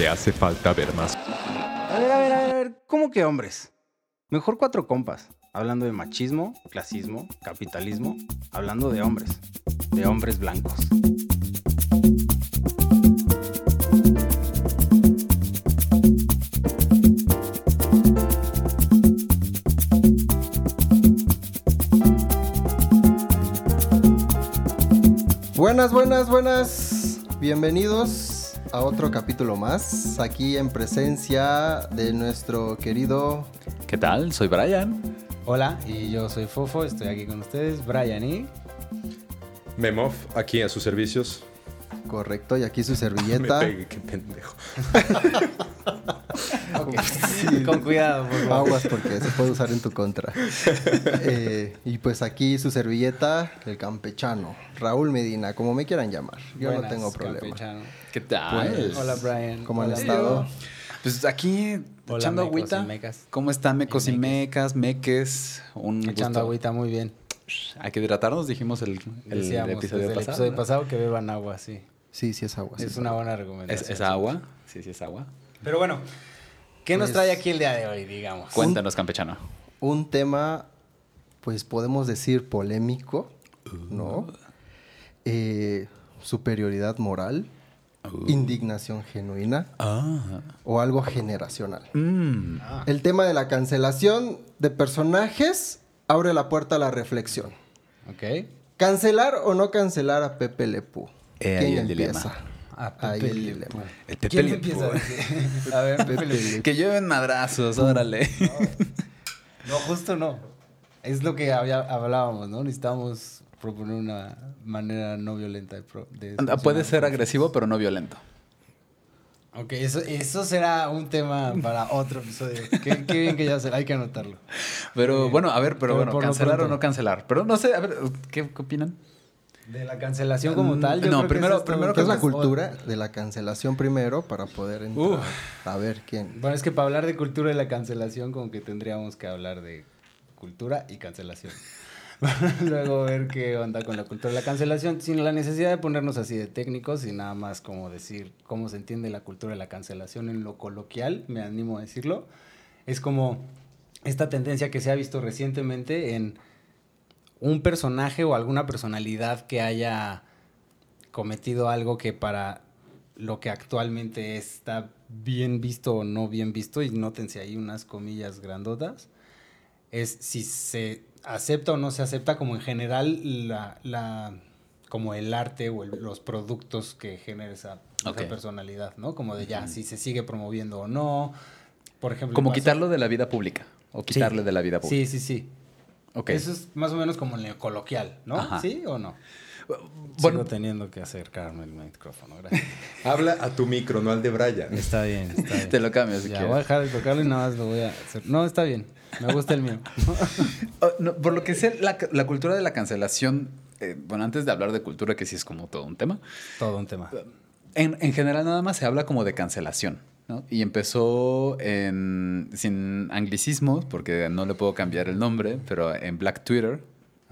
Te hace falta ver más. A ver, a ver, a ver, a ver, ¿cómo que hombres? Mejor cuatro compas, hablando de machismo, clasismo, capitalismo, hablando de hombres, de hombres blancos. Buenas, buenas, buenas. Bienvenidos a otro capítulo más, aquí en presencia de nuestro querido... ¿Qué tal? Soy Brian. Hola, y yo soy Fofo, estoy aquí con ustedes, Brian y... Memov, aquí a sus servicios. Correcto, y aquí su Me servilleta. pegué, qué pendejo. Con cuidado, por favor. Aguas porque se puede usar en tu contra. Eh, y pues aquí su servilleta, el campechano, Raúl Medina, como me quieran llamar. Yo Buenas, no tengo problema. campechano. ¿Qué tal? Pues, Hola, Brian. ¿Cómo han estado? Pues aquí Hola, echando mecos agüita. y mecas. ¿Cómo están mecos y, Y mecas, meques? Un Echando gusto. agüita muy bien. Hay que hidratarnos, dijimos el, el Decíamos episodio desde el pasado. episodio ¿no? pasado que beban agua, sí. Sí, sí es agua. sí es es una agua. buena recomendación. ¿Es, es agua? Sí, sí, es agua. Pero bueno, ¿qué nos Pues- trae aquí el día de hoy, digamos? Cuéntanos, campechano. Un tema, pues podemos decir polémico, ¿no? Eh, superioridad moral, indignación genuina Ah. o algo generacional. Mm. El tema de la cancelación de personajes abre la puerta a la reflexión. Ok. ¿Cancelar o no cancelar a Pepe Lepú? Ahí ¿Quién el empieza? dilema. A Ahí Pepe el Le. Pew. El Pepe ¿Quién Le empieza? Pew. A ver, Pepe Pepe Le. Que lleven madrazos, órale. No, justo no. Es lo que había- hablábamos, ¿no? Necesitamos proponer una manera no violenta de... pro- de Anda, Puede ser agresivo, pero no violento. Ok, eso, eso será un tema para otro episodio. qué, qué bien que ya se, hay que anotarlo. Pero Eh, bueno, a ver, pero pero bueno, cancelar o no cancelar. Pero no sé, a ver, ¿qué, qué opinan? De la cancelación como Mm, tal. yo no, creo que primero- eso todo- primero ¿Qué es la que cultura de la cancelación primero para poder entrar? A ver quién. Bueno, es que para hablar de cultura y la cancelación, como que tendríamos que hablar de cultura y cancelación. Luego ver qué onda con la cultura y la cancelación, sin la necesidad de ponernos así de técnicos y nada más como decir cómo se entiende la cultura y la cancelación en lo coloquial, me animo a decirlo. Es como esta tendencia que se ha visto recientemente en un personaje o alguna personalidad que haya cometido algo que para lo que actualmente está bien visto o no bien visto, y nótense ahí unas comillas grandotas, es si se acepta o no se acepta como en general la, la como el arte o el- los productos que genera esa, personalidad, ¿no? Como de ya, si se sigue promoviendo o no. Por ejemplo, Como quitarlo de la vida pública. O quitarle Sí. de la vida pública. Sí, sí, sí. Eso es más o menos como en lo coloquial, ¿no? Ajá. ¿Sí o no? Bueno, Sigo teniendo que acercarme el micrófono, gracias. Habla a tu micro, no al de Brian. Está bien, está bien. te lo cambio si ya, quieres. voy a dejar de tocarlo y nada más lo voy a hacer. No, está bien. Me gusta el mío. Oh, no, por lo que sé, la, la cultura de la cancelación, eh, bueno, antes de hablar de cultura, que sí es como todo un tema, Todo un tema. en, en general nada más se habla como de cancelación, ¿no? Y empezó en, sin anglicismos, porque no le puedo cambiar el nombre, pero en Black Twitter,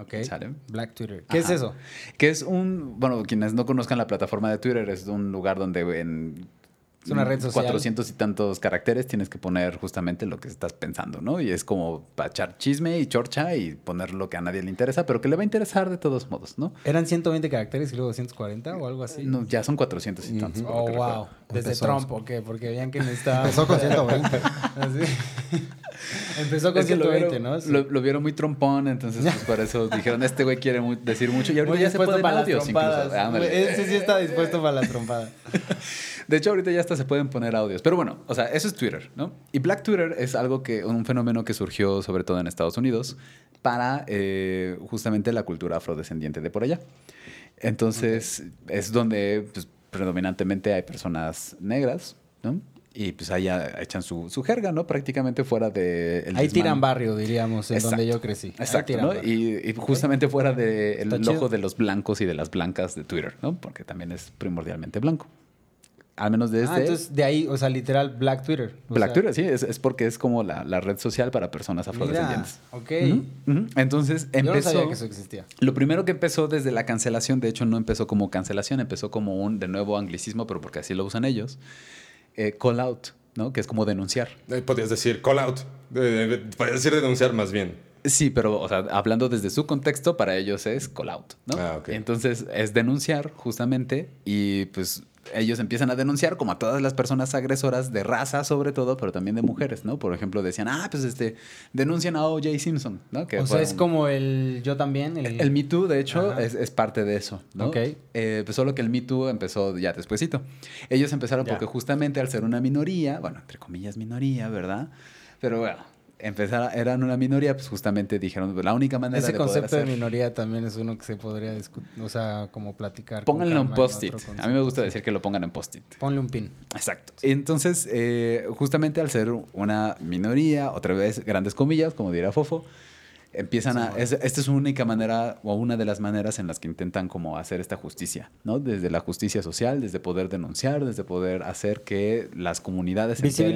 Ok. ¿Sale? Black Twitter. ¿Qué es eso? que es un, bueno, quienes no conozcan la plataforma de Twitter, es un lugar donde en Es una red social. 400 y tantos caracteres tienes que poner justamente lo que estás pensando, ¿no? Y es como para echar chisme y chorcha y poner lo que a nadie le interesa, pero que le va a interesar de todos modos, ¿no? ¿Eran 120 caracteres y luego 240 o algo así? No, ya son 400 y tantos. por lo Oh, wow. Desde Empezó- Trump, ¿o qué? Porque veían que necesitaba... Empezó con 120. Así. Empezó con Es que lo 120, vieron, ¿no? Sí. Lo, lo vieron muy trompón, entonces pues por eso dijeron, este güey quiere decir mucho y ahorita ya se pueden para las audios trompadas. incluso. Ándale. Ese sí está dispuesto para las trompadas. De hecho, ahorita ya hasta se pueden poner audios. Pero bueno, o sea, eso es Twitter, ¿no? Y Black Twitter es algo que, un fenómeno que surgió sobre todo en Estados Unidos para eh, justamente la cultura afrodescendiente de por allá. Entonces, es donde pues, predominantemente hay personas negras, ¿no? Y pues ahí ya echan su, su jerga, ¿no? Prácticamente fuera de... el Ahí tiran barrio, diríamos, en Exacto. donde yo crecí. Exacto, ¿no? Y, y justamente fuera del chido. ojo de los blancos y de las blancas de Twitter, ¿no? Porque también es primordialmente blanco. Al menos desde... Ah, entonces de ahí, o sea, literal, Black Twitter. Black sea, Twitter, sí, es, es porque es como la, la red social para personas Mira, afrodescendientes. ok. Ujú, ujú. Entonces Yo no empezó... sabía que eso existía. Lo primero que empezó desde la cancelación, de hecho no empezó como cancelación, empezó como un, de nuevo, anglicismo, pero porque así lo usan ellos, eh, call out, ¿no? Que es como denunciar. Eh, Podrías decir call out. Eh, podrías decir denunciar más bien. Sí, pero, o sea, hablando desde su contexto, para ellos es call out, ¿no? Ah, ok. Entonces es denunciar, justamente, y pues ellos empiezan a denunciar como a todas las personas agresoras de raza, sobre todo, pero también de mujeres, ¿no? Por ejemplo, decían, ah, pues este, denuncian a O.J. Simpson, ¿no? Que o sea, es un- como el yo también. El, El Me Too, de hecho, es, es parte de eso, ¿no? Ok. Eh, pues solo que el Me Too empezó ya despuesito. Ellos empezaron Ya. porque justamente al ser una minoría, bueno, entre comillas minoría, ¿verdad? Pero bueno, empezar, eran una minoría, pues justamente dijeron, la única manera Ese de poder concepto de minoría también es uno que se podría discutir, o sea, como platicar. Pónganlo en post-it. A mí me gusta decir que lo pongan en post-it. Ponle un pin. Exacto. Entonces, eh, justamente al ser una minoría, otra vez grandes comillas, como dirá Fofo, empiezan a... es- esta es su única manera o una de las maneras en las que intentan como hacer esta justicia, ¿no? Desde la justicia social, desde poder denunciar, desde poder hacer que las comunidades... enteren-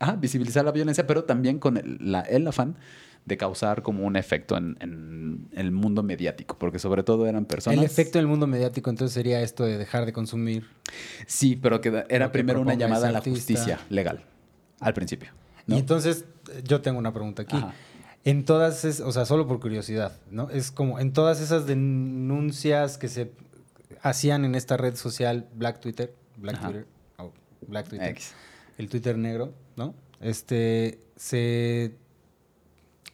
Ajá, visibilizar la violencia, pero también con el, la- el afán de causar como un efecto en, en el mundo mediático, porque sobre todo eran personas... El efecto del mundo mediático entonces sería esto de dejar de consumir. Sí, pero que era que primero una llamada a la justicia legal, al principio. ¿no? Y entonces, yo tengo una pregunta aquí. Ajá. En todas, es, o sea, solo por curiosidad, ¿no? Es como en todas esas denuncias que se hacían en esta red social Black Twitter, Black Ajá. Twitter, o Black Twitter, X. el Twitter negro, ¿no? Este, se...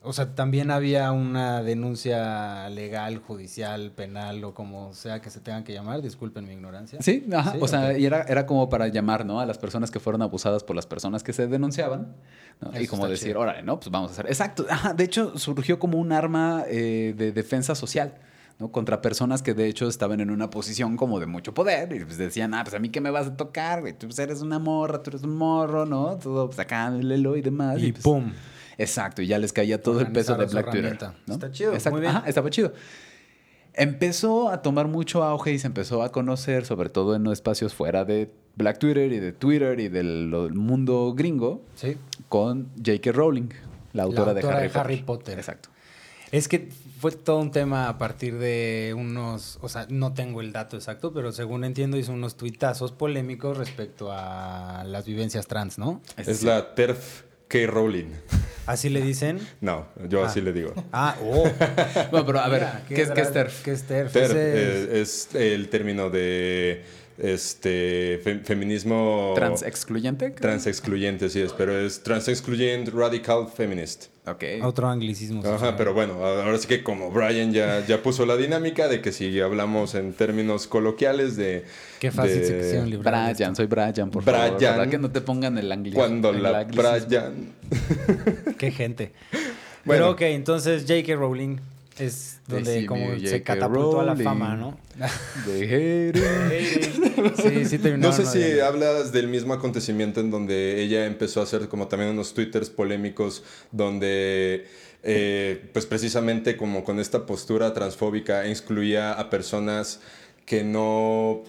O sea, también había una denuncia legal, judicial, penal o como sea que se tengan que llamar, disculpen mi ignorancia. Sí, ajá. Sí, o sea, y era, era como para llamar, ¿no? A las personas que fueron abusadas por las personas que se denunciaban. ¿no? Y como decir, órale, ¿no? Pues vamos a hacer. Exacto. Ajá. De hecho, surgió como un arma eh, de defensa social. ¿No? Contra personas que de hecho estaban en una posición como de mucho poder y pues decían, ah, pues a mí qué me vas a tocar, güey, tú pues, eres una morra, tú eres un morro, ¿no? Todo pues acá, lelo y demás. Y pues, ¡pum! Exacto, y ya les caía todo el peso de Black Twitter. ¿no? Está chido, Exacto. muy bien. Ajá, estaba chido. Empezó a tomar mucho auge y se empezó a conocer, sobre todo en espacios fuera de Black Twitter y de Twitter y del, mundo gringo, Sí. con J.K. Rowling, la autora, de, autora Harry, de Potter. Harry Potter. Exacto. Es que fue todo un tema a partir de unos, o sea, no tengo el dato exacto, pero según entiendo hizo unos tuitazos polémicos respecto a las vivencias trans, ¿no? Es la TERF K. Rowling. Así le dicen. No, yo Ah. así le digo. Ah, oh. Bueno, pero a ver, Mira, ¿qué, es, ¿qué es TERF? ¿Qué es TERF? TERF Ese es- eh, es, el término de este fe- feminismo ¿Trans excluyente? trans excluyente, sí es, pero es trans excluyent radical feminist. Ok. Otro anglicismo. Ajá, social. pero bueno, ahora sí que como Brian ya, ya puso la dinámica de que si hablamos en términos coloquiales de... Qué fácil de se quisieron librar de Brian, soy Brian, por favor. Brian. ¿Verdad que no te pongan el anglicismo? Cuando la Brian... Qué gente. Bueno. Pero ok, entonces J.K. Rowling es donde Decime, como se catapultó a la fama, ¿no? De sí, sí No sé si hablas del mismo acontecimiento en donde ella empezó a hacer como también unos twitters polémicos donde eh, pues precisamente como con esta postura transfóbica excluía a personas que no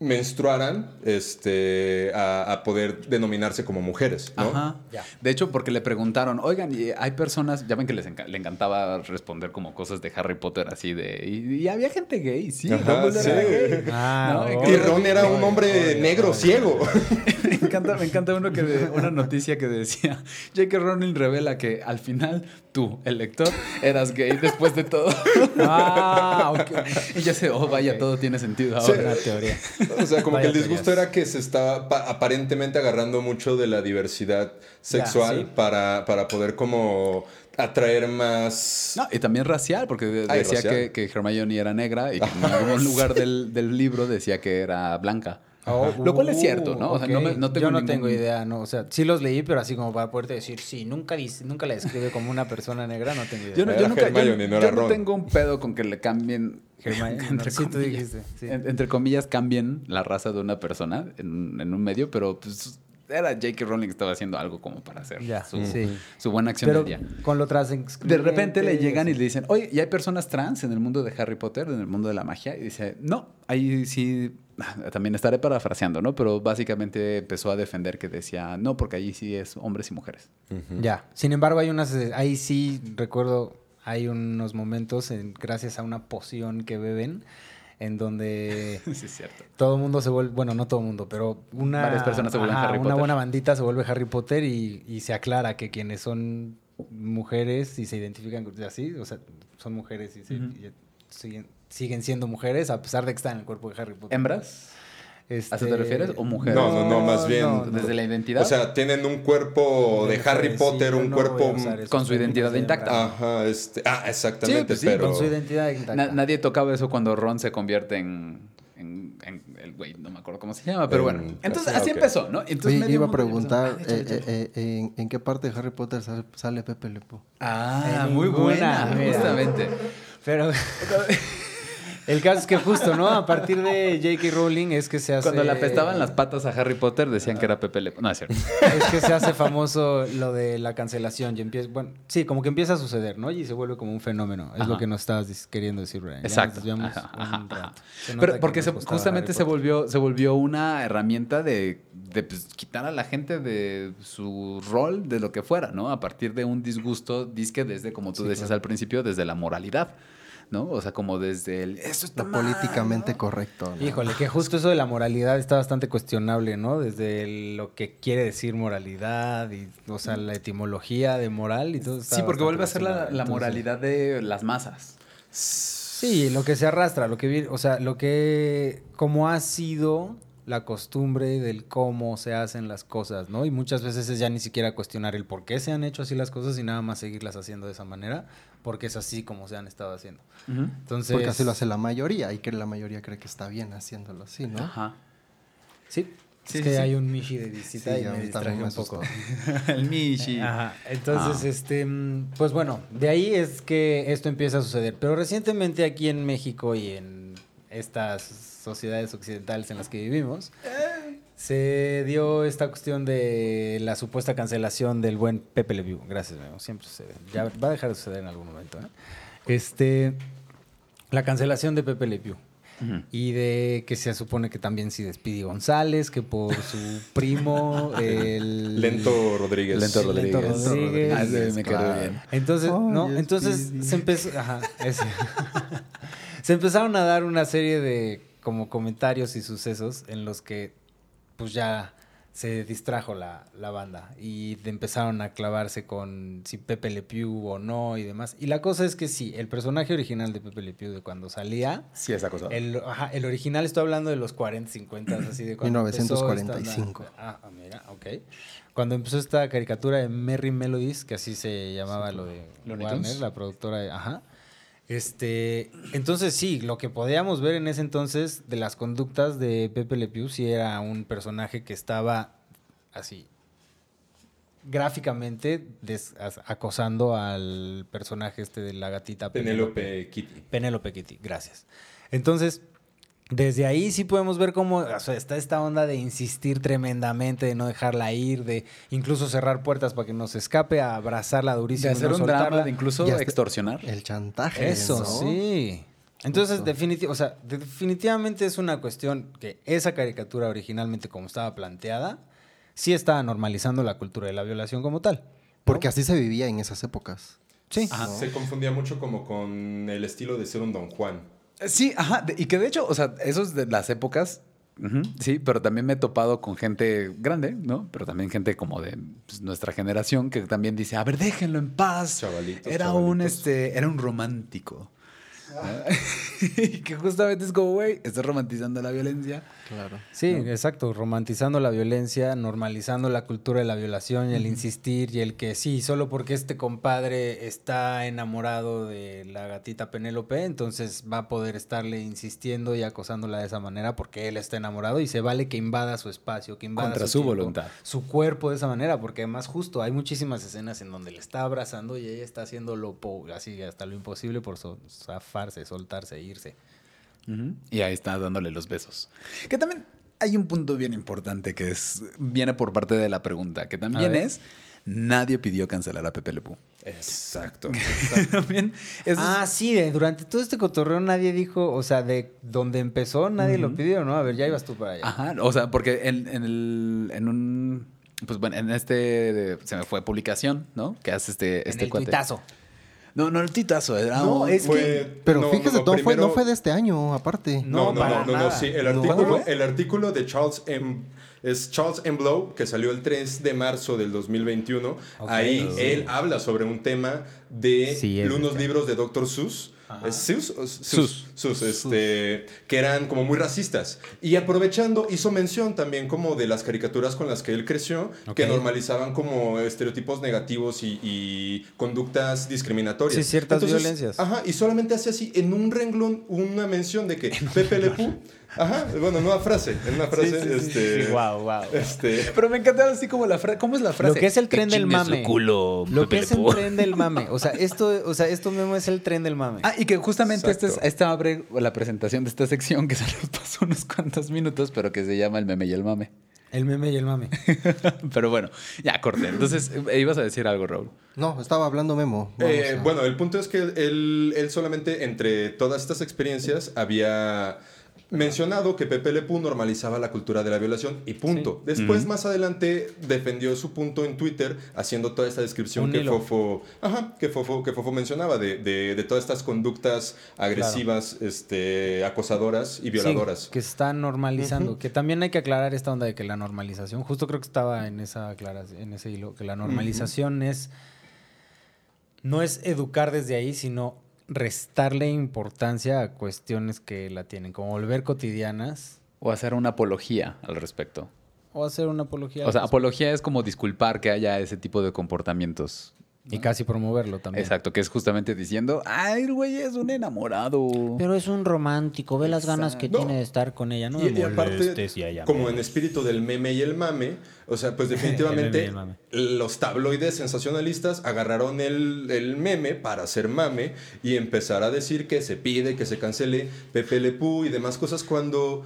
menstruaran este, a, a poder denominarse como mujeres, ¿no? Ajá. De hecho, porque le preguntaron, oigan, y hay personas, ya ven que les enca- le encantaba responder como cosas de Harry Potter así de. Y, y había gente gay, sí. Ajá, sí. era gay. Ah, ¿no? oh. Y Ron era un hombre negro, ciego. me encanta, me encanta uno que de- una noticia que decía, J.K. Rowling revela que al final tú, el lector, eras gay después de todo. Ah, y ya sé, oh, vaya, todo tiene sentido Sí. ahora. Una teoría. O sea, como que el disgusto era que se estaba pa- aparentemente agarrando mucho de la diversidad sexual sí. para, para poder como atraer más... No, y también racial, porque Ay, decía racial. que, que Hermione era negra y que en algún lugar del, del libro decía que era blanca. Oh, Lo cual es cierto, ¿no? O sea, no me- no tengo Yo no ningún- tengo idea, no. O sea, sí los leí, pero así como para poderte decir, sí, nunca, dice, nunca la describe como una persona negra, no tengo idea. Yo no, yo nunca, yo- no yo tengo un pedo con que le cambien, Hermione, entre, sí, tú comillas, dijiste, sí. entre comillas, cambien la raza de una persona en, en un medio, pero pues era J.K. Rowling que estaba haciendo algo como para hacer Ya, su, sí. su buena acción Pero del día. con lo tras De repente le llegan y le dicen, oye, ¿y hay personas trans en el mundo de Harry Potter, en el mundo de la magia? Y dice, no, ahí sí, también estaré parafraseando, ¿no? Pero básicamente empezó a defender que decía, no, porque allí sí es hombres y mujeres. Ya. Sin embargo, hay unas. Ahí sí recuerdo. Hay unos momentos, en- gracias a una poción que beben, en donde sí, es cierto. todo el mundo se vuelve. Bueno, no todo el mundo, pero una. Varias personas se vuelven Harry Una Potter. buena bandita se vuelve Harry Potter y, y se aclara que quienes son mujeres y se identifican con- así, o sea, son mujeres y, se- y siguen, siguen siendo mujeres a pesar de que están en el cuerpo de Harry Potter. ¿Hembras? Este- ¿A eso te refieres? ¿O mujeres? No, no, no, más bien no, no. Desde la identidad. O sea, tienen un cuerpo de Harry Potter, un no cuerpo... con su identidad intacta. Ajá, este... Ah, exactamente, Sí, pues sí, pero... Con su identidad intacta. Na- nadie tocaba eso cuando Ron se convierte en, en- en el güey, no me acuerdo cómo se llama, pero En- bueno. Entonces, ah, así empezó, ¿no? Entonces, Oye, iba a preguntar, "Ah, eh, échale, échale". eh, eh, ¿en, en qué parte de Harry Potter sale, sale Pepe Le Pew? Ah, muy buena, mira. justamente. Pero el caso es que justo, ¿no? A partir de J.K. Rowling es que se hace... Cuando le apestaban las patas a Harry Potter, decían que era Pepe Le No, es cierto. Es que se hace famoso lo de la cancelación y empieza... Bueno, sí, como que empieza a suceder, ¿no? Y se vuelve como un fenómeno. Es Ajá. lo que nos estabas queriendo decir, Brian. Ya nos Exacto. Ajá, ajá. Se Pero que porque se- justamente se volvió, se volvió una herramienta de, de, pues, quitar a la gente de su rol, de lo que fuera, ¿no? A partir de un disgusto, disque desde, como tú Sí, decías claro. al principio, desde la moralidad, ¿no? O sea, como desde el, eso está mal, políticamente ¿no? correcto. ¿no? Híjole, que justo eso de la moralidad está bastante cuestionable, ¿no? Desde el- lo que quiere decir moralidad y, o sea, la etimología de moral y todo. está Sí, porque vuelve a ser la, moralidad de las masas. Sí, lo que se arrastra, lo que o sea, lo que como ha sido la costumbre del cómo se hacen las cosas, ¿no? Y muchas veces es ya ni siquiera cuestionar el por qué se han hecho así las cosas y nada más seguirlas haciendo de esa manera, porque es así como se han estado haciendo. Entonces, Porque así lo hace la mayoría y que la mayoría cree que está bien haciéndolo así, ¿no? Ajá. Sí, Sí, es sí, que sí. hay un Mishi de visita Sí, y me distraje me un poco. el Mishi. Ajá. Entonces, Ah. este, mm, pues bueno, de ahí es que esto empieza a suceder. Pero recientemente aquí en México y en estas sociedades occidentales en las que vivimos, se dio esta cuestión de la supuesta cancelación del buen Pepe Le Pew. Gracias, Memo. Siempre sucede. Ya va a dejar de suceder en algún momento. ¿eh? Este, la cancelación de Pepe Le Pew. Ujú. Y de que se supone que también sí despide González, que por su primo, el... Lento Rodríguez. Lento Rodríguez. Rodríguez. Ah, me quedó Claro. bien. Entonces, no, entonces se empezó, ajá, ese. se empezaron a dar una serie de como comentarios y sucesos en los que pues ya se distrajo la, la banda y empezaron a clavarse con si Pepe Le Pew o no y demás. Y la cosa es que sí, el personaje original de Pepe Le Pew de cuando salía, Sí, esa cosa. el, ajá, el original estoy hablando de los 40, 50, así de cuando empezó esta 1945. onda. Ah, ah, mira, ok. Cuando empezó esta caricatura de Merry Melodies, que así se llamaba lo de Warner, la productora de, ajá. Este, entonces sí, lo que podíamos ver en ese entonces de las conductas de Pepe Le Pew sí era un personaje que estaba así gráficamente acosando al personaje este de la gatita Penélope Kitty. Penélope Kitty, gracias. Entonces, desde ahí sí podemos ver cómo o sea, está esta onda de insistir tremendamente, de no dejarla ir, de incluso cerrar puertas para que no se escape, a abrazarla De durísimo. y hacer no un drama, de incluso extorsionar. El chantaje. Eso, ¿no? sí. Entonces, o sea, de- definitivamente es una cuestión que esa caricatura originalmente como estaba planteada, sí estaba normalizando la cultura de la violación como tal. Porque así se vivía en esas épocas. Sí. Ajá. Se confundía mucho como con el estilo de ser un Don Juan. Sí, ajá. y que de hecho, o sea, esos de las épocas, sí, pero también me he topado con gente grande, ¿no? Pero también gente como de pues, nuestra generación que también dice, a ver, déjenlo en paz. Chavalitos, era un este, era un romántico. y que justamente es como, güey, estás romantizando la violencia. Claro. Sí, exacto, romantizando la violencia, normalizando la cultura de la violación y el insistir y el que sí, solo porque este compadre está enamorado de la gatita Penélope, entonces va a poder estarle insistiendo y acosándola de esa manera porque él está enamorado y se vale que invada su espacio, que invada Contra su tiempo, voluntad. su cuerpo de esa manera, porque además justo hay muchísimas escenas en donde le está abrazando y ella está haciendo lo po- así hasta lo imposible por so- zafarse, soltarse, irse. Ujú. Y ahí está dándole los besos. Que también hay un punto bien importante que es viene por parte de la pregunta, que también es nadie pidió cancelar a Pepe Le Pew. Exacto. también es- Ah, sí, de- durante todo este cotorreo nadie dijo, o sea, de donde empezó nadie lo pidió, ¿no? A ver, ya ibas tú para allá. Ajá, o sea, porque en, en el en un pues bueno, en este se me fue publicación, ¿no? Que hace este en este el cuate. tuitazo. No, no el titazo, era No, un- es Fue- que... Pero no, fíjese, no, no, fue, no fue de este año, aparte. No, No, no, para no, no, no, nada. sí. El No. artículo, el artículo de Charles M. Es Charles M. Blow, que salió el 3 de marzo del 2021. Ok. Ahí Sí. él habla sobre un tema de Sí, unos libros de Dr. Seuss. Sus. Sus. Sus, este, que eran como muy racistas. Y aprovechando, hizo mención también como de las caricaturas con las que él creció, que normalizaban como estereotipos negativos y, y conductas discriminatorias. Sí, ciertas violencias. Ajá, y solamente hace así, en un renglón, una mención de que Pepe Le Pew, ajá, bueno, en una frase, en una frase, este... wow, wow. Este, Pero me encantaba así como la frase. ¿Cómo es la frase? Lo que es el tren del mame. culo, Lo que es el tren del mame. O sea, esto, o sea, esto mismo es el tren del mame. Ah, y que justamente esta, es, Exacto. esta abre la presentación de esta sección que se nos pasó unos cuantos minutos, pero que se llama El meme y el mame. El meme y el mame. pero bueno, ya corté. Entonces, eh, ibas a decir algo, Raúl. No, estaba hablando Memo. Eh, a- bueno, el punto es que él, él solamente entre todas estas experiencias había mencionado que Pepe Le Pew normalizaba la cultura de la violación y punto. Después, más adelante, defendió su punto en Twitter haciendo toda esta descripción Un que hilo. Fofo, ajá, que Fofo, que Fofo mencionaba de, de- de todas estas conductas agresivas, este, acosadoras y violadoras. Sí, que están normalizando. Que también hay que aclarar esta onda de que la normalización, justo creo que estaba en esa aclaración, en ese hilo, que la normalización es no es educar desde ahí, sino restarle importancia a cuestiones que la tienen, como volver cotidianas O hacer una apología al respecto. o hacer una apología. O sea, apología es como disculpar que haya ese tipo de comportamientos. Y casi promoverlo también. Exacto, que es justamente diciendo, ay, el güey es un enamorado. Pero es un romántico, ve las ganas que tiene de estar con ella, ¿no? Y, y aparte, y como en espíritu del meme y el mame, o sea, pues definitivamente los tabloides sensacionalistas agarraron el, el meme para hacer mame y empezar a decir que se pide, que se cancele Pepe Le Pew y demás cosas cuando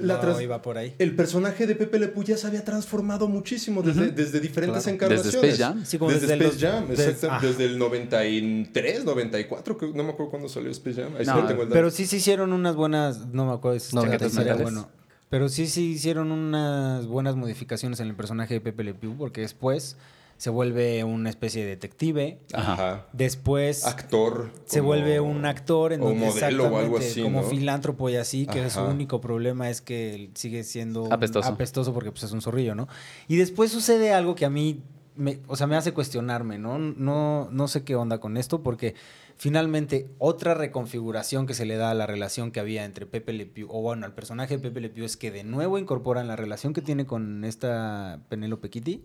la No, trans- iba por ahí. el personaje de Pepe Le Pew ya se había transformado muchísimo desde, desde diferentes Claro. encarnaciones. Desde Space Jam. Sí, como desde, desde Space los- Jam, des- exacto, ah. desde el 93, 94, que no me acuerdo cuándo salió Space Jam. Ahí sí No, tengo el dato. Pero sí se hicieron unas buenas, no me acuerdo si era bueno. Pero sí se hicieron unas buenas modificaciones en el personaje de Pepe Le Pew, porque después se vuelve una especie de detective. Ajá. Después Actor. se como- vuelve un actor en o donde modelo o algo exactamente así, como ¿no? filántropo y así, que su único problema es que sigue siendo un- Apestoso. apestoso porque pues, es un zorrillo, ¿no? Y después sucede algo que a mí, me, o sea, me hace cuestionarme, ¿no? No, no sé qué onda con esto porque finalmente otra reconfiguración que se le da a la relación que había entre Pepe Le Pew, o bueno, al personaje de Pepe Le Pew es que de nuevo incorporan la relación que tiene con esta Penélope Kitty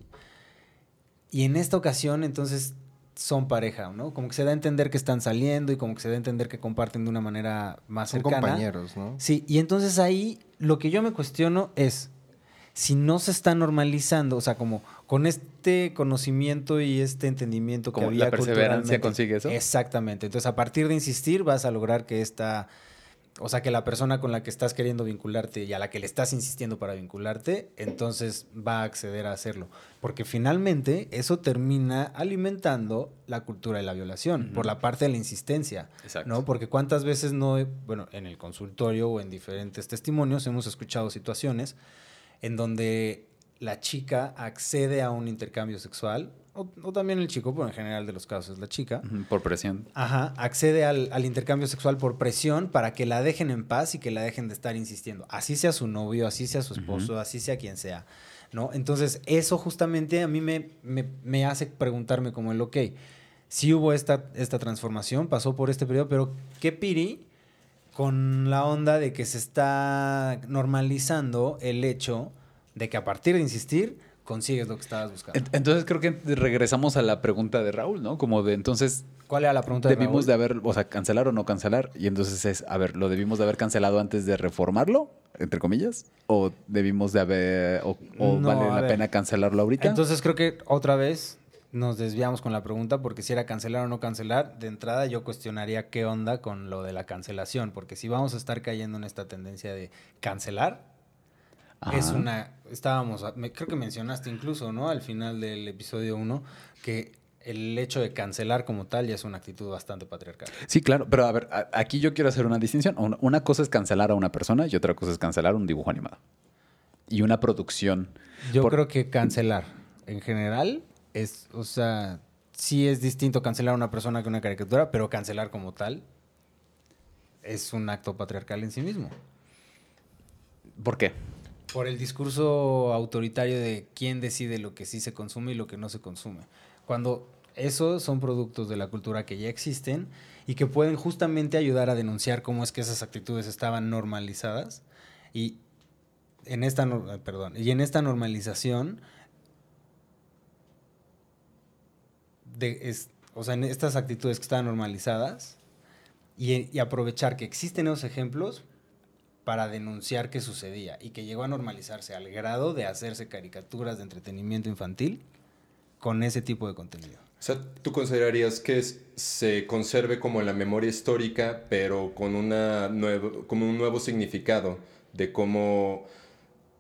y en esta ocasión, entonces, son pareja, ¿no? Como que se da a entender que están saliendo y como que se da a entender que comparten de una manera más Son cercana. compañeros, ¿no? Sí, y entonces ahí lo que yo me cuestiono es si no se está normalizando, o sea, como con este conocimiento y este entendimiento que Como había la perseverancia consigue eso. Exactamente. Entonces, a partir de insistir, vas a lograr que esta. O sea, que la persona con la que estás queriendo vincularte y a la que le estás insistiendo para vincularte, entonces va a acceder a hacerlo. Porque finalmente eso termina alimentando la cultura de la violación, por la parte de la insistencia. Exacto. ¿no? Porque cuántas veces no, bueno, en el consultorio o en diferentes testimonios hemos escuchado situaciones en donde la chica accede a un intercambio sexual, o, o también el chico, pero en general de los casos es la chica, Por presión. Ajá, accede al, al intercambio sexual por presión para que la dejen en paz y que la dejen de estar insistiendo. Así sea su novio, así sea su esposo, así sea quien sea, ¿no? Entonces, eso justamente a mí me, me, me hace preguntarme como el, ok, sí hubo esta, esta transformación, pasó por este periodo, pero ¿qué piri con la onda de que se está normalizando el hecho de que a partir de insistir consigues lo que estabas buscando? Ent- Entonces creo que regresamos a la pregunta de Raúl, ¿no? Como de entonces ¿Cuál era la pregunta de debimos Raúl? de haber, o sea, cancelar o no cancelar. Y entonces es, a ver, ¿lo debimos de haber cancelado antes de reformarlo? Entre comillas. ¿O debimos de haber, o, o No, vale la ver. pena cancelarlo ahorita? Entonces creo que otra vez nos desviamos con la pregunta porque si era cancelar o no cancelar, de entrada yo cuestionaría qué onda con lo de la cancelación, porque si vamos a estar cayendo en esta tendencia de cancelar, Ajá. es una, estábamos, me- creo que mencionaste incluso, ¿no? Al final del episodio 1, que el hecho de cancelar como tal ya es una actitud bastante patriarcal. Sí, claro, pero a ver, aquí yo quiero hacer una distinción. Una, una cosa es cancelar a una persona y otra cosa es cancelar un dibujo animado. Y una producción. Yo Por- creo que cancelar en general es, o sea, sí es distinto cancelar a una persona que una caricatura, pero cancelar como tal es un acto patriarcal en sí mismo. ¿Por qué? Por el discurso autoritario de quién decide lo que sí se consume y lo que no se consume. Cuando esos son productos de la cultura que ya existen y que pueden justamente ayudar a denunciar cómo es que esas actitudes estaban normalizadas y en esta esta normalización de o sea, en estas actitudes que estaban normalizadas y aprovechar que existen esos ejemplos para denunciar que sucedía y que llegó a normalizarse al grado de hacerse caricaturas de entretenimiento infantil con ese tipo de contenido. O sea, ¿tú considerarías que es- se conserve como en la memoria histórica, pero con, una nuevo, como un nuevo significado de cómo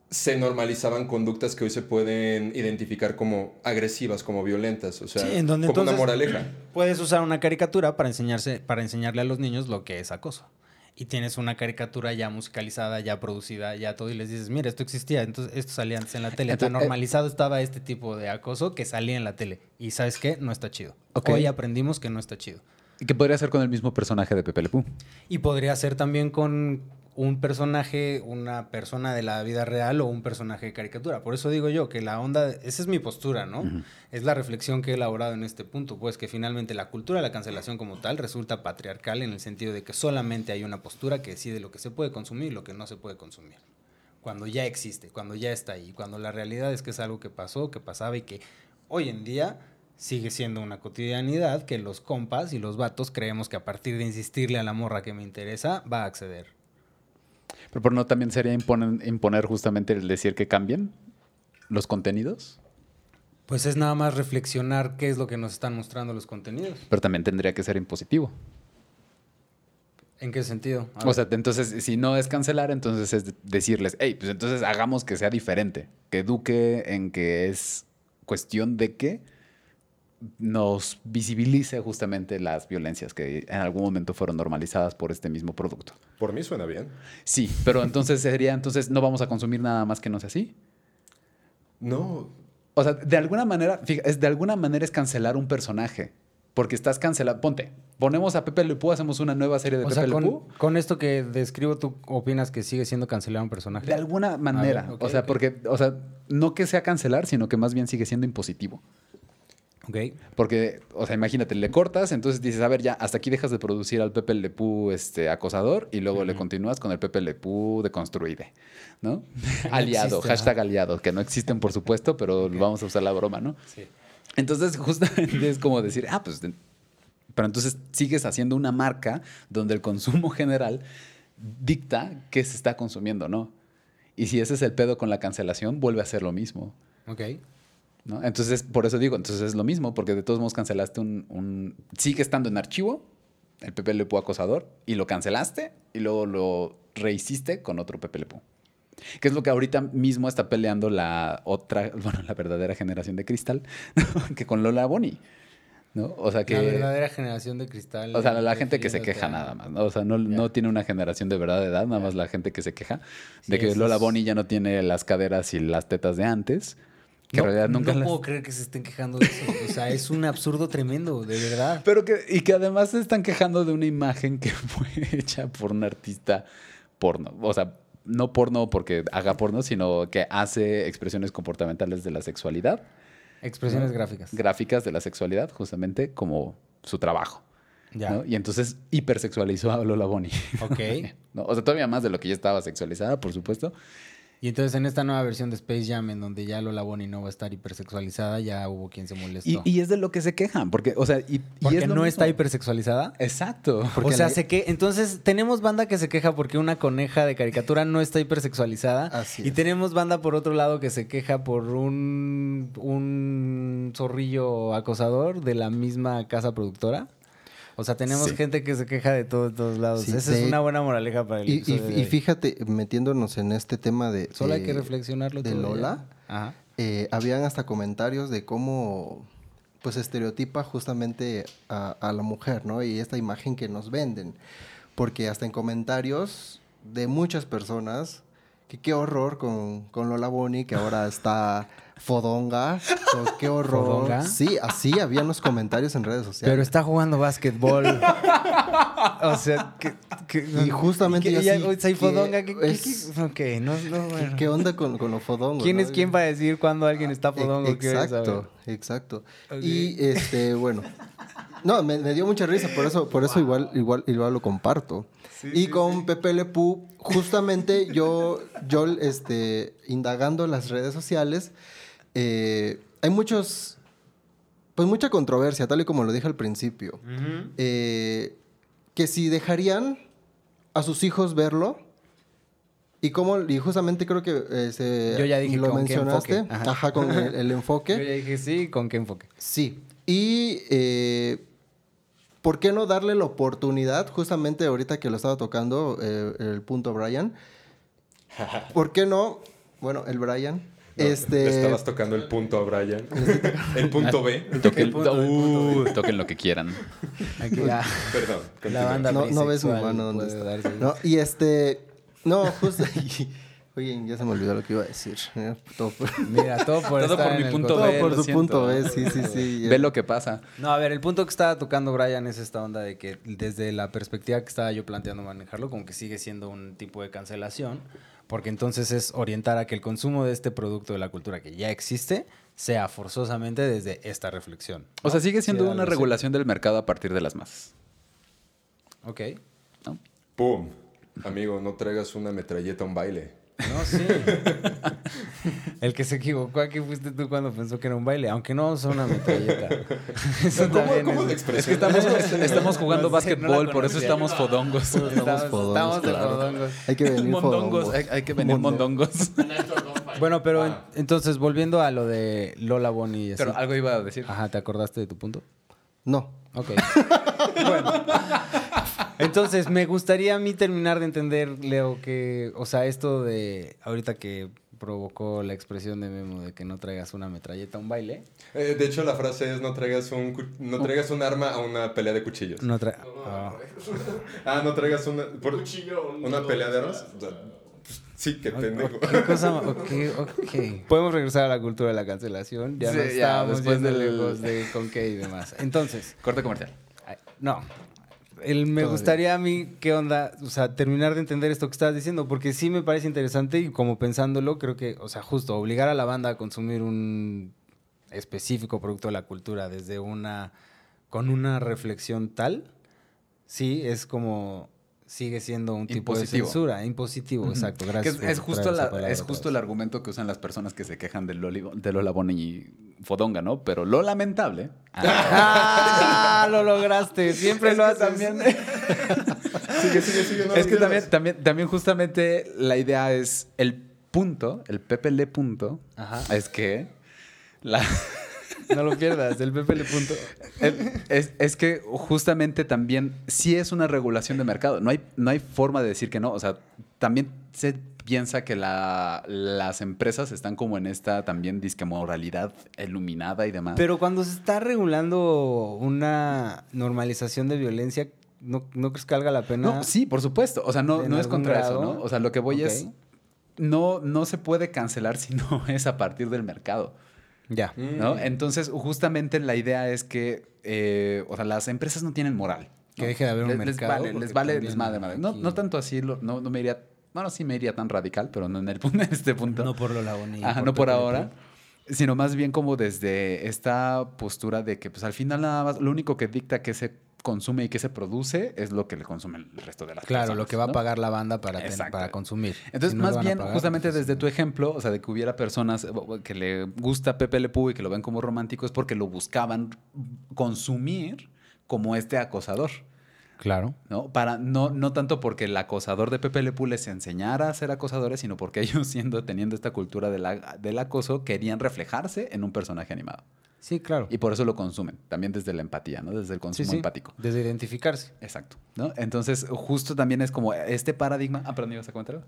se normalizaban conductas que hoy se pueden identificar como agresivas, como violentas? O sea, Sí, en donde como una entonces- moraleja. Puedes usar una caricatura para enseñarse, para enseñarle a los niños lo que es acoso. Y tienes una caricatura ya musicalizada, ya producida, ya todo, y les dices, mira, esto existía, entonces esto salía antes en la tele. Tan Entonces, eh, normalizado estaba este tipo de acoso que salía en la tele. Y ¿sabes qué? No está chido. Hoy aprendimos que no está chido. ¿Y qué podría ser con el mismo personaje de Pepe Le Pew? Y podría ser también con un personaje, una persona de la vida real o un personaje de caricatura. Por eso digo yo que la onda, esa es mi postura, ¿no? Es la reflexión que he elaborado en este punto, pues que finalmente la cultura de la cancelación como tal resulta patriarcal en el sentido de que solamente hay una postura que decide lo que se puede consumir y lo que no se puede consumir. Cuando ya existe, cuando ya está ahí, cuando la realidad es que es algo que pasó, que pasaba y que hoy en día sigue siendo una cotidianidad que los compas y los vatos creemos que a partir de insistirle a la morra que me interesa va a acceder. Pero por no también sería imponer, imponer justamente el decir que cambien los contenidos, Pues es nada más reflexionar qué es lo que nos están mostrando los contenidos. pero también tendría que ser impositivo. ¿En qué sentido? A O ver. sea, entonces, si no es cancelar, entonces es decirles, hey, pues entonces hagamos que sea diferente, que eduque en que es cuestión de que nos visibilice justamente las violencias que en algún momento fueron normalizadas por este mismo producto. Por mí suena bien. Sí, pero entonces sería, entonces no vamos a consumir nada más que no sea así. No, O sea, de alguna manera, fíjate, es, de alguna manera es cancelar un personaje. Porque estás cancelando. Ponte, ponemos a Pepe Le Pew, hacemos una nueva serie de O Pepe sea, Le con, Pew. con esto que describo, ¿tú opinas que sigue siendo cancelar un personaje? De alguna manera. o sea, porque, o sea, no que sea cancelar, sino que más bien sigue siendo impositivo. Ok. Porque, o sea, imagínate, le cortas, entonces dices, a ver, ya, hasta aquí dejas de producir al Pepe Le Pew este, acosador y luego le continúas con el Pepe Le Pew deconstruide, ¿no? aliado, existe, hashtag aliado, que no existen, por supuesto, pero vamos a usar la broma, ¿no? Sí. Entonces, justamente es como decir, ah, pues, pero entonces sigues haciendo una marca donde el consumo general dicta qué se está consumiendo, ¿no? Y si ese es el pedo con la cancelación, vuelve a ser lo mismo. Ok. ¿No? Entonces, por eso digo, entonces es lo mismo, porque de todos modos cancelaste un, un- Sigue estando en archivo, el Pepe Le Pew acosador, y lo cancelaste, y luego lo rehiciste con otro Pepe Le Pew. Que es lo que ahorita mismo está peleando la otra, bueno, la verdadera generación de cristal, ¿no? que con Lola Bonnie, ¿no? O sea que... La verdadera generación de cristal. O sea, la gente que se queja nada más, ¿no? O sea, no, no tiene una generación de verdad de edad, nada más la gente que se queja de Sí, que Lola es- Bonnie ya no tiene las caderas y las tetas de antes. Que no, en realidad nunca no las... puedo creer que se estén quejando de eso. O sea, es un absurdo tremendo, de verdad. Pero que, y que además se están quejando de una imagen que fue hecha por un artista porno. O sea, no porno porque haga porno, sino que hace expresiones comportamentales de la sexualidad, Expresiones ¿no? gráficas. gráficas de la sexualidad, justamente como su trabajo. Ya. ¿no? Y entonces hipersexualizó a Lola Bonnie. Ok. ¿no? O sea, todavía más de lo que ya estaba sexualizada, por supuesto. Y entonces en esta nueva versión de Space Jam, en donde ya Lola Bonnie no va a estar hipersexualizada, ya hubo quien se molestó. Y, y es de lo que se quejan, porque, o sea, y, y Porque es lo no mismo. está hipersexualizada. Exacto. Porque o sea, la- se que entonces tenemos banda que se queja porque una coneja de caricatura no está hipersexualizada. Así y es. tenemos banda por otro lado que se queja por un, un zorrillo acosador de la misma casa productora. O sea, tenemos Sí. gente que se queja de todo- de todos lados. Sí, Esa de- es una buena moraleja para el Y, y- de fíjate, metiéndonos en este tema de... Solo hay que reflexionarlo de. Lola. Ajá. eh, habían hasta comentarios de cómo pues estereotipa justamente a, a la mujer, ¿no? Y esta imagen que nos venden. Porque hasta en comentarios de muchas personas, que qué horror con, con Lola Bonnie, que ahora está fodonga, o qué horror. ¿Fodonga? Sí, así habían los comentarios en redes sociales. Pero está jugando básquetbol. o sea, que, que- Y justamente que yo así, fodonga, ¿qué- es- no, no, ¿Qué, bueno. qué onda con, con lo fodongo? ¿Quién no? es quién para decir cuando alguien está E- fodongo? Exacto, exacto. Y este, bueno. No, me, me dio mucha risa, por eso, por eso igual, igual, igual lo comparto. y con Pepe Le Pew, justamente yo, yo este, indagando las redes sociales, eh, hay muchos, pues mucha controversia, tal y como lo dije al principio. Eh, que si dejarían a sus hijos verlo, y cómo, y justamente creo que eh, se- Yo ya dije lo con qué mencionaste, enfoque. ajá. Ajá. con el, el Yo enfoque. ya dije sí, ¿con qué enfoque? Sí. Y eh, ¿por qué no darle la oportunidad, justamente ahorita que lo estaba tocando eh, el punto Brian? ¿Por qué no? Bueno, el Brian. No, este, Le estabas tocando el punto a Brian. el punto B. Toquen, punto, el punto uh, toquen lo que quieran. Aquí la, Perdón. la banda no, no ves mi mano dónde puede está. No, y este. No, justo. Oye, ya se me olvidó lo que iba a decir. Eh, Todo por, Mira, todo por, Todo estar por mi punto todo B, por lo su siento. punto B, sí, sí, sí. Ve lo que pasa. No, a ver, el punto que estaba tocando Brian es esta onda de que desde la perspectiva que estaba yo planteando manejarlo, como que sigue siendo un tipo de cancelación, porque entonces es orientar a que el consumo de este producto de la cultura que ya existe sea forzosamente desde esta reflexión. O sea, sigue siendo Sí, una regulación del mercado a partir de las masas. Ok. ¿no? ¡Pum! Amigo, no traigas una metralleta a un baile. No, sí. El que se equivocó aquí fuiste tú cuando pensó que era un baile, aunque no son una metralleta. Eso ¿Cómo, también cómo es- de Es que expresión? estamos, estamos jugando No básquetbol, por eso estamos fodongos. Estamos Estamos, fodongos, estamos de claro. fodongos. Hay que venir mondongos, fodongos. hay, hay que venir Mondongos. mondongos. Bueno, pero Ah. en- entonces, volviendo a lo de Lola Bonnie y así. Pero algo iba a decir. Ajá, ¿te acordaste de tu punto? No. Ok. bueno. Entonces, me gustaría a mí terminar de entender, Leo, que, o sea, esto de ahorita que provocó la expresión de Memo de que no traigas una metralleta a un baile. Eh, de hecho, la frase es no traigas un, no traigas un arma a una pelea de cuchillos. No tra- Ah. Ah, no traigas una, por- una pelea de de armas. O sea, pues, Sí, qué pendejo. ¿Qué cosa? Ok, ok. Podemos regresar a la cultura de la cancelación. Ya Sí, no ya, estábamos después yendo del- lejos de con qué y demás. Entonces, Corte comercial. No. El, me Todavía. gustaría a mí, ¿qué onda? O sea, terminar de entender esto que estás diciendo, porque sí me parece interesante y como pensándolo, creo que, o sea, justo obligar a la banda a consumir un específico producto de la cultura desde una, con una reflexión tal, sí, es como, sigue siendo un tipo Impositivo. de censura, impositivo, exacto, Que gracias. es, justo, la- es justo el argumento que usan las personas que se quejan de, Loli, de Lola Bonnie y Fodonga, ¿no? Pero lo lamentable ¡Ah! Lo lograste, siempre Es lo haces. también- Sigue, sigue, sigue. no es que también, también, también justamente la idea es el punto, el PPL punto, Ajá. es que la, No lo pierdas, el Pepe le punto. es, es que justamente también sí es una regulación de mercado. No hay, no hay forma de decir que no. O sea, también se piensa que la- las empresas están como en esta también disque moralidad iluminada y demás. Pero cuando se está regulando una normalización de violencia, ¿no, no crees que valga la pena? No, sí, por supuesto. O sea, no, ¿En no es contra grado? eso, ¿no? O sea, lo que voy es. No, no se puede cancelar si no es a partir del mercado. Ya. ¿no? Mm. Entonces, justamente la idea es que, eh, o sea, las empresas no tienen moral. Que deje de haber un les, les mercado, vale, porque les vale, les madre, madre. No, no tanto así, no, no me iría, bueno, sí me iría tan radical, pero no en, el, punto- en este punto. No por Lola Bonnie. Ajá, no por ahora. Sino más bien como desde esta postura de que pues al final nada más lo único que dicta que se consume y que se produce es lo que le consume el resto de las Claro, personas. lo que va ¿no? a pagar la banda para, ten- para consumir. Entonces, Si no le más bien, pagar, justamente pues, desde tu ejemplo, o sea, de que hubiera personas que le gusta Pepe Le Pew y que lo ven como romántico, es porque lo buscaban consumir como este acosador. Claro. ¿no? Para, no, no tanto porque el acosador de Pepe Le Pew les enseñara a ser acosadores, sino porque ellos, siendo, teniendo esta cultura de la- del acoso, querían reflejarse en un personaje animado. Sí, claro. Y por eso lo consumen, también desde la empatía, ¿no? Desde el consumo sí. empático. Desde identificarse. Exacto, ¿no? Entonces, justo también es como este paradigma... Ah, perdón, ¿ibas a comentar algo?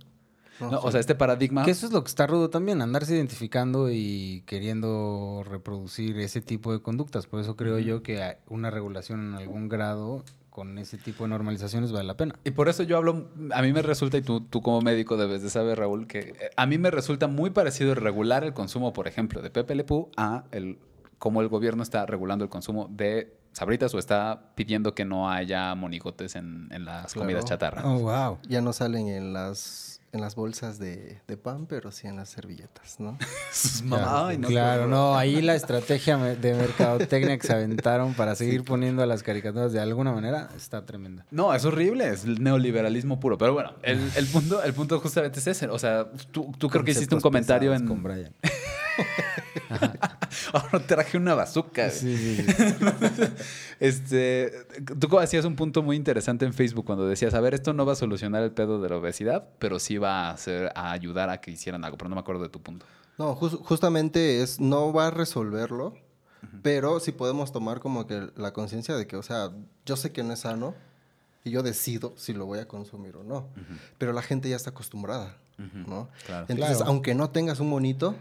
No, No, sí. O sea, este paradigma... Que eso es lo que está rudo también, andarse identificando y queriendo reproducir ese tipo de conductas. Por eso creo yo que una regulación en algún grado con ese tipo de normalizaciones vale la pena. Y por eso yo hablo, a mí me resulta, y tú, tú como médico debes de saber, Raúl, que eh, a mí me resulta muy parecido regular el consumo, por ejemplo, de Pepe Le Pew a el, cómo el gobierno está regulando el consumo de sabritas o está pidiendo que no haya monigotes en, en las Claro. comidas chatarra. Oh, wow. Ya no salen en las, en las bolsas de, de pan, pero sí en las servilletas, ¿no? Mamá, ay, no, claro, no, ahí la estrategia de mercadotecnia que se aventaron para seguir poniendo a las caricaturas de alguna manera está tremenda. No, es horrible, es el neoliberalismo puro. Pero bueno, el, el punto, el punto justamente es ese. O sea, tú, tú creo que hiciste un comentario en... Con Brian. Ahora traje una bazooka. Sí, sí, sí. Este, tú hacías un punto muy interesante en Facebook cuando decías, a ver, esto no va a solucionar el pedo de la obesidad, pero sí va a, hacer, a ayudar a que hicieran algo, pero no me acuerdo de tu punto. No, jus- justamente es, no va a resolverlo, pero sí podemos tomar como que la conciencia de que, o sea, yo sé que no es sano y yo decido si lo voy a consumir o no, pero la gente ya está acostumbrada, ¿no? Claro. Entonces, Claro. aunque no tengas un monito,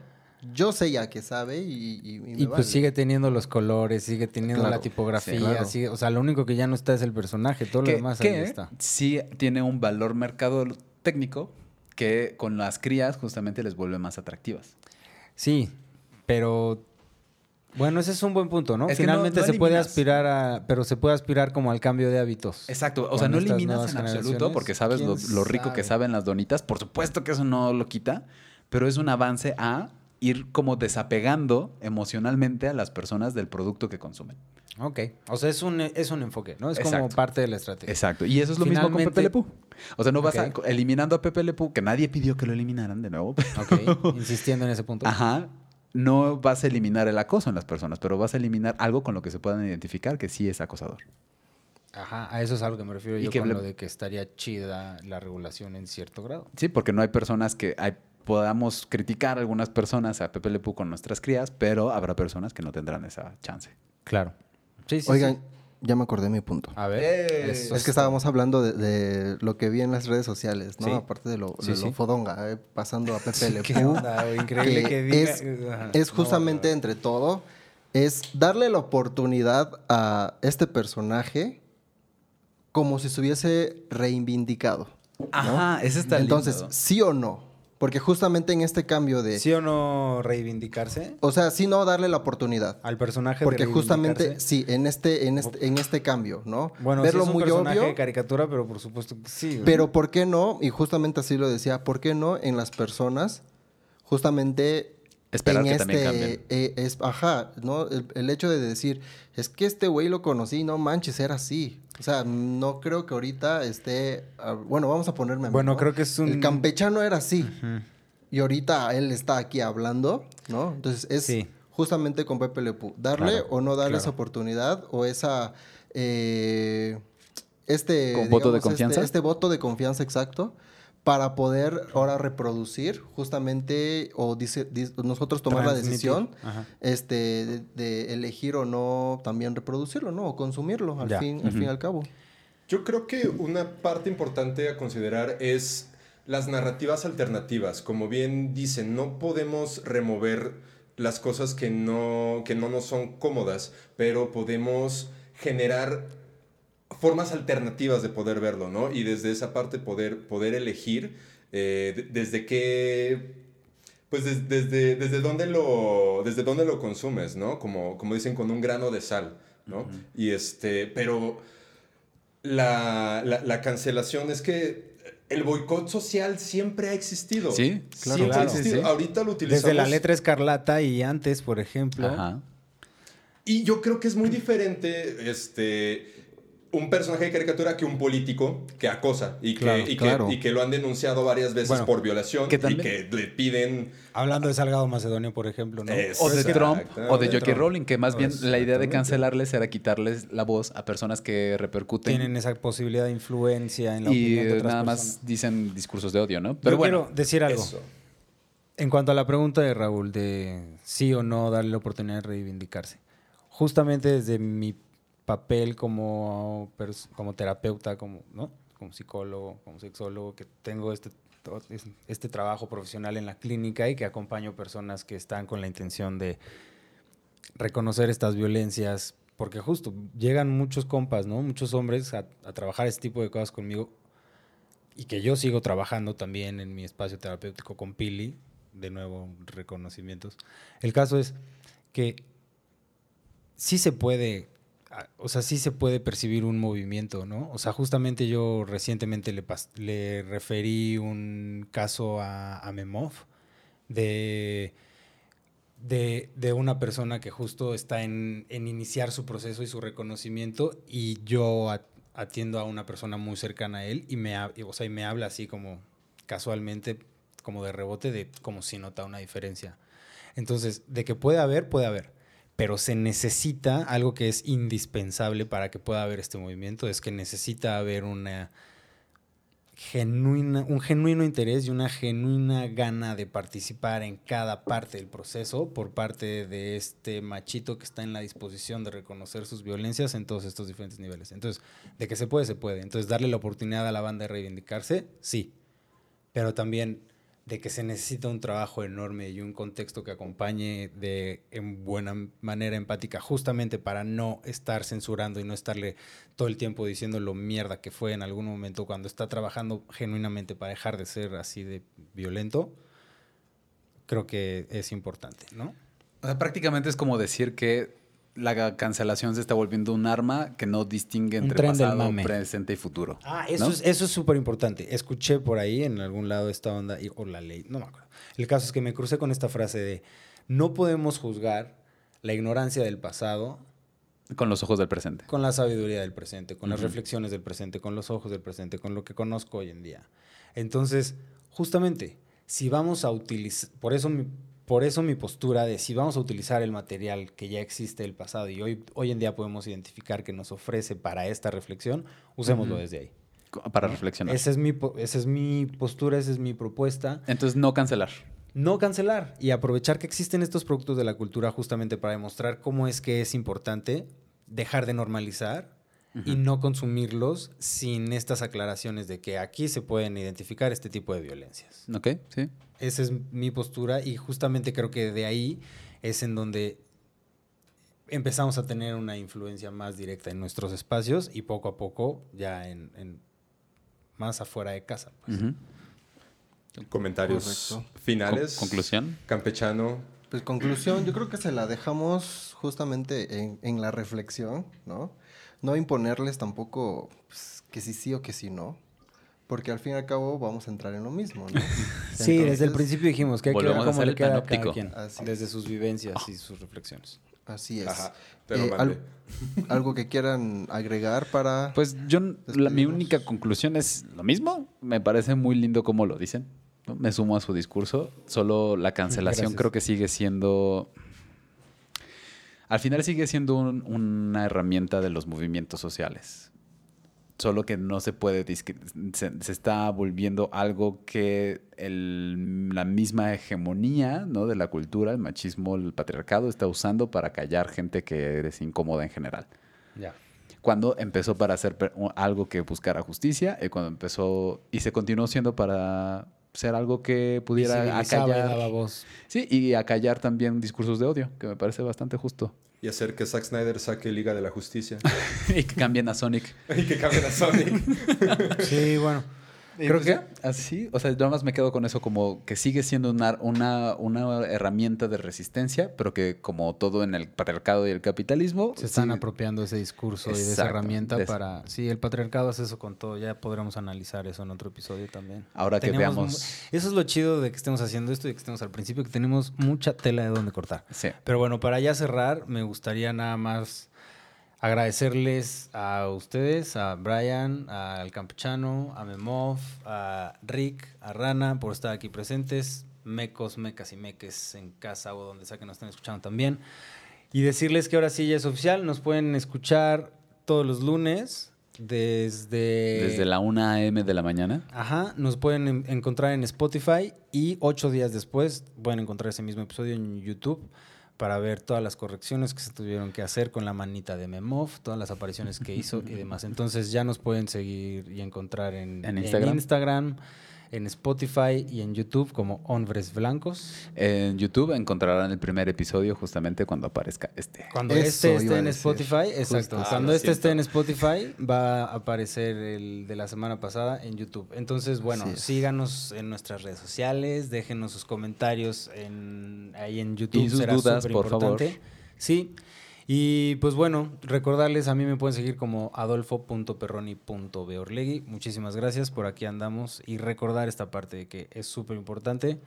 yo sé ya que sabe y, y, y me Y pues vale. sigue teniendo los colores, sigue teniendo Claro, la tipografía, sí, claro. sigue- o sea, lo único que ya no está es el personaje, todo lo demás ahí está. sí tiene un valor mercado técnico que con las crías justamente les vuelve más atractivas. Sí, pero bueno, ese es un buen punto, ¿no? Es que no- Finalmente no se puede aspirar a, pero se puede aspirar como al cambio de hábitos. Exacto, o sea, no eliminas en absoluto porque sabes lo, ¿quién lo rico que sabe? saben las donitas, por supuesto que eso no lo quita, pero es un avance a ir como desapegando emocionalmente a las personas del producto que consumen. Ok, o sea, es un, es un enfoque, ¿no? Es como parte de la estrategia. Exacto. Y eso es lo mismo con Pepe Le Pew. O sea, no vas a- eliminando a Pepe Le Pew, que nadie pidió que lo eliminaran de nuevo. Ok, insistiendo en ese punto. Ajá. No vas a eliminar el acoso en las personas, pero vas a eliminar algo con lo que se puedan identificar que sí es acosador. Ajá, a eso es a lo que me refiero Y yo que con le- lo de que estaría chida la regulación en cierto grado. Sí, porque no hay personas que hay- podamos criticar a algunas personas a Pepe Le Pew con nuestras crías, pero habrá personas que no tendrán esa chance. Claro. Sí, sí, Oigan, sí. ya me acordé de mi punto. A ver. Eh, Es que estábamos hablando de, de lo que vi en las redes sociales, ¿no? Sí. Aparte de lo, Sí, de sí. lo fodonga, eh, pasando a Pepe Le ¿Qué onda? Increíble que que diga- es, justamente no. entre todo, es darle la oportunidad a este personaje como si se hubiese reivindicado. ¿no? Ajá, ese está Entonces, lindo. sí o no, porque justamente en este cambio de... ¿Sí o no reivindicarse O sea, sí no darle la oportunidad. al personaje de Porque justamente, sí, en este, en este, en este cambio, ¿no? Bueno, Verlo sí es un muy personaje obvio. de caricatura, pero por supuesto que sí. Pero ¿por qué no? Y justamente así lo decía, ¿por qué no en las personas justamente Esperar en que también este, cambien. eh, es, ajá, ¿no? El, el hecho de decir, es que este güey lo conocí, no manches, era así. O sea, no creo que ahorita esté, ah, bueno, vamos a ponerme a mí, Bueno, ¿no? creo que es un- El campechano era así. Y ahorita él está aquí hablando, ¿no? Entonces es Sí. justamente con Pepe Le Pew. Darle Claro, o no darle claro. esa oportunidad o esa... eh, este, ¿Con voto de este- confianza? Este, voto de confianza exacto para poder ahora reproducir justamente o dice, nosotros tomar la decisión Ajá. este, de, de elegir o no también reproducirlo, ¿no? O consumirlo al, Ya. fin, al fin y al cabo. Yo creo que una parte importante a considerar es las narrativas alternativas. Como bien dicen, no podemos remover las cosas que no, que no nos son cómodas, pero podemos generar formas alternativas de poder verlo, ¿no? Y desde esa parte poder, poder elegir eh, de- desde qué pues des- desde, desde, dónde lo, desde dónde lo consumes, ¿no? Como, como dicen, con un grano de sal, ¿no? Y este, pero la, la, la cancelación es que el boicot social siempre ha existido. Sí, claro. Siempre ha existido. sí. Ahorita lo utilizamos. Desde la letra escarlata y antes, por ejemplo. Ajá. Y yo creo que es muy diferente este, un personaje de caricatura que un político que acosa y que, Claro, y que, claro. y que lo han denunciado varias veces Bueno, por violación que y que le piden... Hablando de Salgado Macedonio, por ejemplo, ¿no? O de Trump o de. Trump. Rowling, que más bien la idea de cancelarles era quitarles la voz a personas que repercuten Tienen esa posibilidad de influencia en la y opinión de otras nada más personas. dicen discursos de odio, ¿no? Pero Yo bueno, quiero decir algo. Eso. En cuanto a la pregunta de Raúl, de sí o no darle la oportunidad de reivindicarse. Justamente desde mi papel como, como terapeuta, como, ¿no? como psicólogo, como sexólogo, que tengo este, este trabajo profesional en la clínica y que acompaño personas que están con la intención de reconocer estas violencias, porque justo llegan muchos compas, ¿no? Muchos hombres a, a trabajar este tipo de cosas conmigo y que yo sigo trabajando también en mi espacio terapéutico con Pili, de nuevo reconocimientos. El caso es que sí se puede, o sea, sí se puede percibir un movimiento, ¿no? O sea, justamente yo recientemente le, le referí un caso a, a Memov de, de, de una persona que justo está en, en iniciar su proceso y su reconocimiento y yo atiendo a una persona muy cercana a él y me, o sea, y me habla así como casualmente, como de rebote, de como si nota una diferencia. Entonces, de que puede haber, puede haber. Pero se necesita algo que es indispensable para que pueda haber este movimiento, es que necesita haber una genuina, un genuino interés y una genuina gana de participar en cada parte del proceso por parte de este machito que está en la disposición de reconocer sus violencias en todos estos diferentes niveles. Entonces, de que se puede, se puede. Entonces, darle la oportunidad a la banda de reivindicarse, sí. Pero también de que se necesita un trabajo enorme y un contexto que acompañe de en buena manera empática, justamente para no estar censurando y no estarle todo el tiempo diciendo lo mierda que fue en algún momento cuando está trabajando genuinamente para dejar de ser así de violento, creo que es importante, ¿no? o sea, prácticamente es como decir que la cancelación se está volviendo un arma que no distingue Un entre pasado, presente y futuro. Ah, eso ¿no? es eso es súper importante. Escuché por ahí en algún lado esta onda, y- o la ley, no me acuerdo. El caso es que me crucé con esta frase de, no podemos juzgar la ignorancia del pasado Con los ojos del presente. con la sabiduría del presente, con las reflexiones del presente, con los ojos del presente, con lo que conozco hoy en día. Entonces, justamente, si vamos a utilizar, por eso mi, por eso mi postura de si vamos a utilizar el material que ya existe del pasado y hoy, hoy en día podemos identificar que nos ofrece para esta reflexión, usémoslo desde ahí. Para reflexionar. Esa es, mi, esa es mi postura, esa es mi propuesta. Entonces, no cancelar. No cancelar y aprovechar que existen estos productos de la cultura justamente para demostrar cómo es que es importante dejar de normalizar y no consumirlos sin estas aclaraciones de que aquí se pueden identificar este tipo de violencias. ¿Ok? Sí. Esa es mi postura y justamente creo que de ahí es en donde empezamos a tener una influencia más directa en nuestros espacios y poco a poco ya en, en más afuera de casa. pues. Comentarios Correcto. finales. Con- conclusión. Campechano. Pues conclusión, yo creo que se la dejamos justamente en, en la reflexión, ¿no? No imponerles tampoco pues, que sí sí o que sí no, porque al fin y al cabo vamos a entrar en lo mismo, ¿no? Sí, desde el principio dijimos que hay que ver cómo le queda a cada quien, Así es. desde sus vivencias y sus reflexiones. Así es. Ajá, pero Eh, al- algo que quieran agregar para... Pues yo, la, mi única conclusión es lo mismo. Me parece muy lindo como lo dicen. ¿no? Me sumo a su discurso. Solo la cancelación Gracias. creo que sigue siendo... Al final sigue siendo un- una herramienta de los movimientos sociales. Solo que no se puede... Se, se está volviendo algo que el- la misma hegemonía ¿no? de la cultura, el machismo, el patriarcado está usando para callar gente que es incómoda en general Ya. cuando empezó para hacer algo que buscara justicia y cuando empezó y se continuó siendo para ser algo que pudiera acallar voz. sí y acallar también discursos de odio que me parece bastante justo Y hacer que Zack Snyder saque Liga de la Justicia. y que cambien a Sonic y que cambien a Sonic. Sí, bueno. Creo que así, o sea, yo nada más me quedo con eso como que sigue siendo una, una, una herramienta de resistencia, pero que como todo en el patriarcado y el capitalismo... Se están sí, apropiando ese discurso y de esa herramienta de para... Sí, el patriarcado hace eso con todo. Ya podremos analizar eso en otro episodio también. Ahora que veamos- Eso es lo chido de que estemos haciendo esto y que estemos al principio, que tenemos mucha tela de donde cortar. Sí. Pero bueno, para ya cerrar, me gustaría nada más agradecerles a ustedes, a Brian, al Campechano, a Memov, a Rick, a Rana por estar aquí presentes, mecos, mecas y meques en casa o donde sea que nos estén escuchando también. Y decirles que ahora sí ya es oficial, nos pueden escuchar todos los lunes desde... Desde la 1 a.m. de la mañana. Ajá, nos pueden en- encontrar en Spotify y ocho días después pueden encontrar ese mismo episodio en YouTube para ver todas las correcciones que se tuvieron que hacer con la manita de Memov, todas las apariciones que hizo y demás. Entonces ya nos pueden seguir y encontrar en, En Instagram. Instagram, en Spotify y en YouTube como Hombres Blancos. En YouTube encontrarán el primer episodio justamente cuando aparezca este. Cuando Eso este esté en. Spotify, exacto. Ah, Cuando lo este esté en. Spotify, va a aparecer el de la semana pasada en YouTube. Entonces, bueno, síganos en nuestras redes sociales, déjenos sus comentarios en, ahí en YouTube. Y sus será dudas, por favor. Sí. Y pues bueno, recordarles, a mí me pueden seguir como adolfo.perroni.beorlegui. Muchísimas gracias, por aquí andamos. Y recordar esta parte de que es súper importante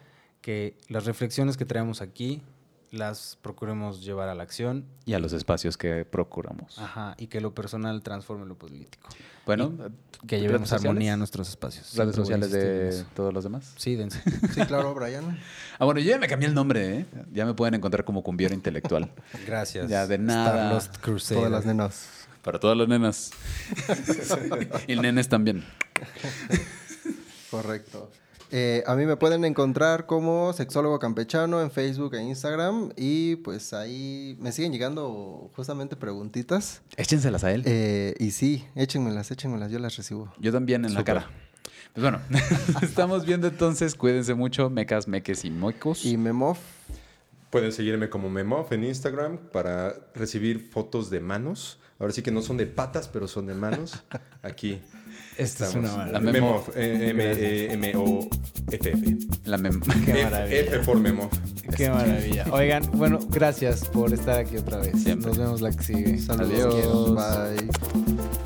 que las reflexiones que traemos aquí las procuremos llevar a la acción Y a los espacios que procuramos. Ajá, y que lo personal transforme lo político. Bueno, Que ¿redes llevemos sociales? armonía a nuestros espacios. Redes sociales de todos los demás. Sí, dense. Sí, claro, Brian. Ah, bueno, yo ya me cambié el nombre, ¿eh? Ya me pueden encontrar como cumbiero intelectual. Gracias. Ya, de nada. Starlost Crusader. Todas las nenas. Para todas las nenas. y nenes también. Correcto. Eh, a mí me pueden encontrar como sexólogo campechano en Facebook e Instagram y pues ahí me siguen llegando justamente preguntitas. Échenselas a él. Eh, y sí, échenmelas, échenmelas, yo las recibo. Yo también en la cara. Pues bueno, estamos viendo entonces. Cuídense mucho, mecas, meques y moicos. Y Memov, Pueden seguirme como Memov en Instagram para recibir fotos de manos. Ahora sí que no son de patas, pero son de manos. Aquí. Esta es una La maravilla. Memo. Memov. eh, M-E-M-O-F-F. La mem- Qué maravilla. F por Memov. Qué maravilla. Oigan, bueno, gracias por estar aquí otra vez. Siempre. Nos vemos la que sigue. saludos. Adiós. Bye.